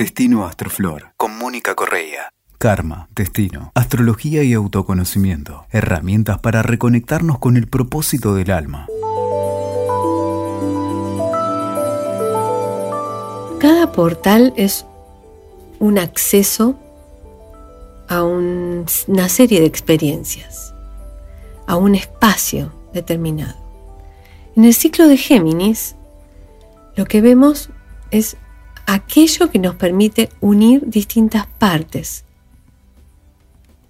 Destino Astroflor con Mónica Correa. Karma, destino, astrología y autoconocimiento. Herramientas para reconectarnos con el propósito del alma. Cada portal es un acceso a una serie de experiencias, a un espacio determinado. En el ciclo de Géminis, lo que vemos es aquello que nos permite unir distintas partes.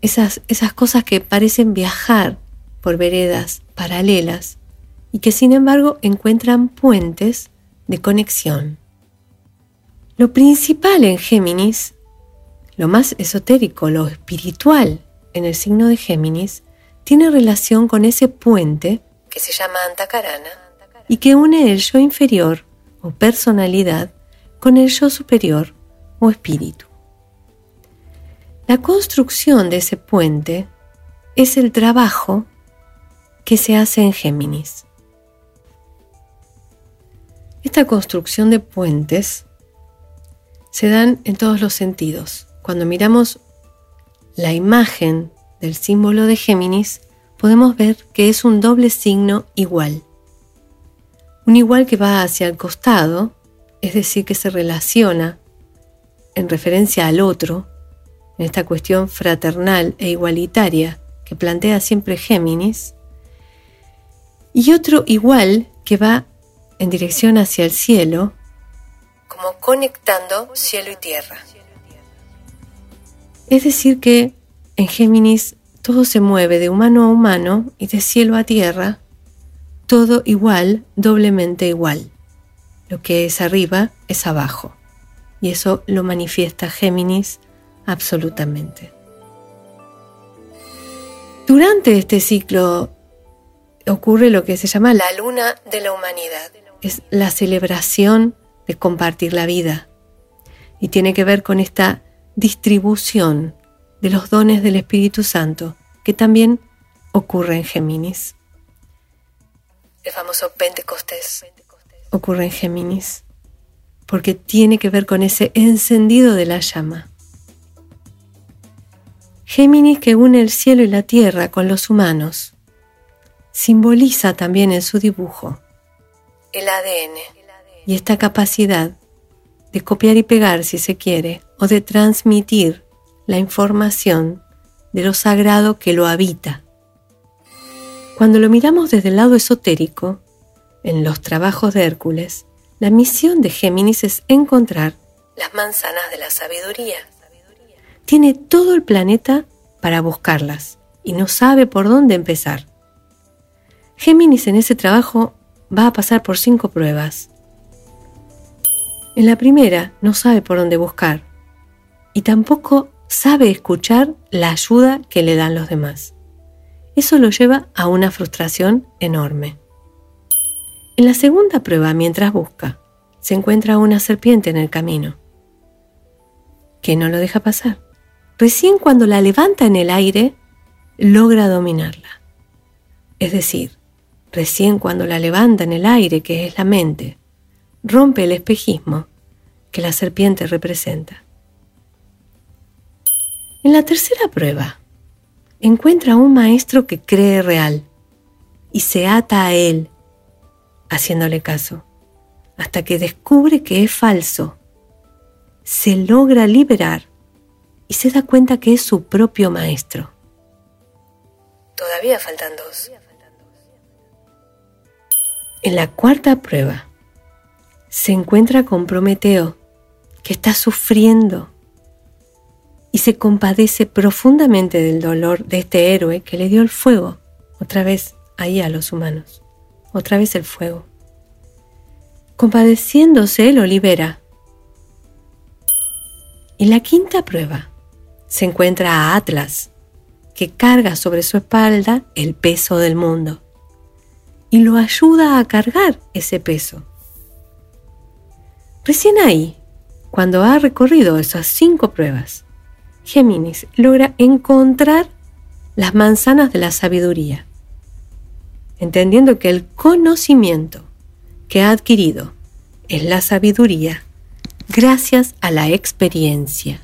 Esas, esas cosas que parecen viajar por veredas paralelas y que sin embargo encuentran puentes de conexión. Lo principal en Géminis, lo más esotérico, lo espiritual en el signo de Géminis, tiene relación con ese puente que se llama Antakarana y que une el yo inferior o personalidad con el yo superior o espíritu. La construcción de ese puente es el trabajo que se hace en Géminis. Esta construcción de puentes se dan en todos los sentidos. Cuando miramos la imagen del símbolo de Géminis, podemos ver que es un doble signo igual. Un igual que va hacia el costado, es decir, que se relaciona en referencia al otro, en esta cuestión fraternal e igualitaria que plantea siempre Géminis, y otro igual que va en dirección hacia el cielo, como conectando cielo y tierra. Es decir, que en Géminis todo se mueve de humano a humano y de cielo a tierra, todo igual, doblemente igual. Lo que es arriba es abajo. Y eso lo manifiesta Géminis absolutamente. Durante este ciclo ocurre lo que se llama la luna de la humanidad. Es la celebración de compartir la vida. Y tiene que ver con esta distribución de los dones del Espíritu Santo, que también ocurre en Géminis. El famoso Pentecostés ocurre en Géminis, porque tiene que ver con ese encendido de la llama. Géminis que une el cielo y la tierra con los humanos, simboliza también en su dibujo el ADN y esta capacidad de copiar y pegar si se quiere, o de transmitir la información de lo sagrado que lo habita. Cuando lo miramos desde el lado esotérico, en los trabajos de Hércules, la misión de Géminis es encontrar las manzanas de la sabiduría. Tiene todo el planeta para buscarlas y no sabe por dónde empezar. Géminis en ese trabajo va a pasar por cinco pruebas. En la primera no sabe por dónde buscar y tampoco sabe escuchar la ayuda que le dan los demás. Eso lo lleva a una frustración enorme. En la segunda prueba, mientras busca, se encuentra una serpiente en el camino, que no lo deja pasar. Recién cuando la levanta en el aire, logra dominarla. Es decir, recién cuando la levanta en el aire, que es la mente, rompe el espejismo que la serpiente representa. En la tercera prueba, encuentra a un maestro que cree real y se ata a él, haciéndole caso, hasta que descubre que es falso. Se logra liberar y se da cuenta que es su propio maestro. Todavía faltan dos. En la cuarta prueba, se encuentra con Prometeo, que está sufriendo y se compadece profundamente del dolor de este héroe que le dio el fuego, otra vez ahí a los humanos, otra vez el fuego. Compadeciéndose lo libera. Y la quinta prueba se encuentra a Atlas, que carga sobre su espalda el peso del mundo y lo ayuda a cargar ese peso. Recién ahí, cuando ha recorrido esas cinco pruebas, Géminis logra encontrar las manzanas de la sabiduría, entendiendo que el conocimiento que ha adquirido es la sabiduría, gracias a la experiencia.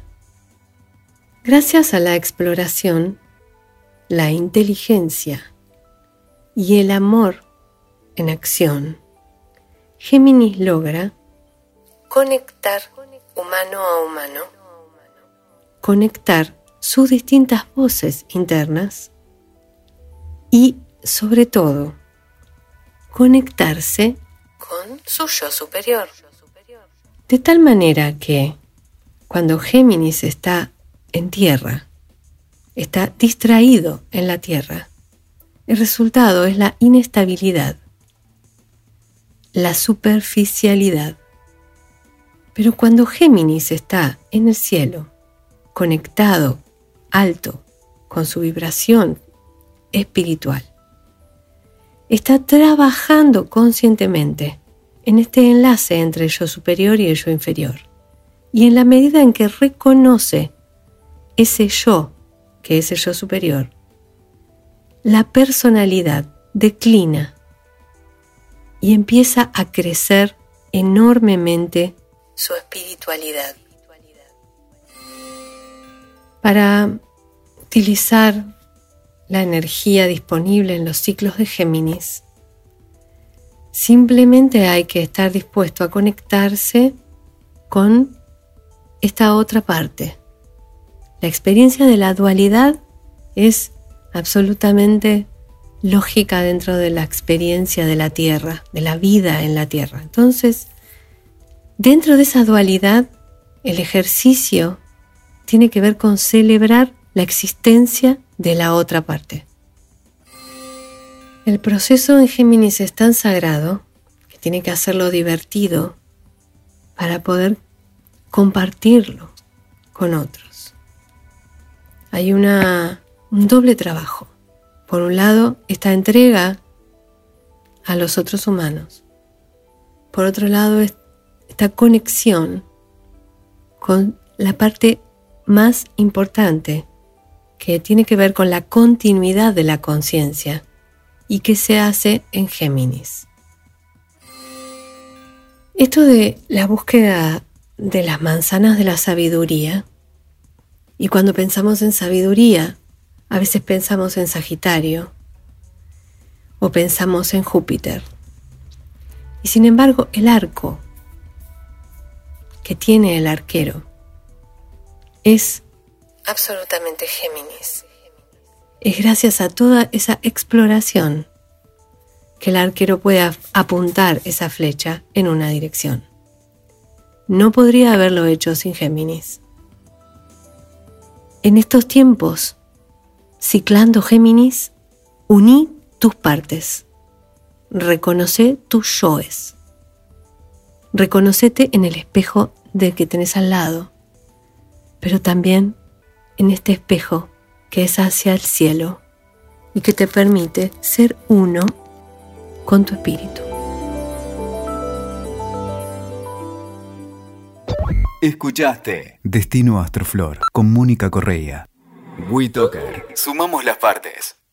Gracias a la exploración, la inteligencia y el amor en acción, Géminis logra conectar humano a humano, conectar sus distintas voces internas y, sobre todo, conectarse con su yo superior. De tal manera que, cuando Géminis está en tierra, está distraído en la tierra, el resultado es la inestabilidad, la superficialidad. Pero cuando Géminis está en el cielo, conectado, alto, con su vibración espiritual, está trabajando conscientemente en este enlace entre el yo superior y el yo inferior. Y en la medida en que reconoce ese yo, que es el yo superior, la personalidad declina y empieza a crecer enormemente su espiritualidad. Para utilizar la energía disponible en los ciclos de Géminis, simplemente hay que estar dispuesto a conectarse con esta otra parte, la experiencia de la dualidad es absolutamente lógica dentro de la experiencia de la Tierra, de la vida en la Tierra. Entonces, dentro de esa dualidad, el ejercicio tiene que ver con celebrar la existencia de la otra parte. El proceso en Géminis es tan sagrado que tiene que hacerlo divertido para poder compartirlo con otros hay una, un doble trabajo. Por un lado, esta entrega a los otros humanos. Por otro lado, esta conexión con la parte más importante que tiene que ver con la continuidad de la conciencia y que se hace en Géminis. Esto de la búsqueda de las manzanas de la sabiduría y cuando pensamos en sabiduría, a veces pensamos en Sagitario o pensamos en Júpiter. Y sin embargo, el arco que tiene el arquero es absolutamente Géminis. Es gracias a toda esa exploración que el arquero puede apuntar esa flecha en una dirección. No podría haberlo hecho sin Géminis. En estos tiempos, ciclando Géminis, uní tus partes. Reconoce tus yoes. Reconocete en el espejo del que tenés al lado, pero también en este espejo que es hacia el cielo y que te permite ser uno con tu espíritu. Escuchaste Destino Astroflor con Mónica Correa. WeToker. Sumamos las partes.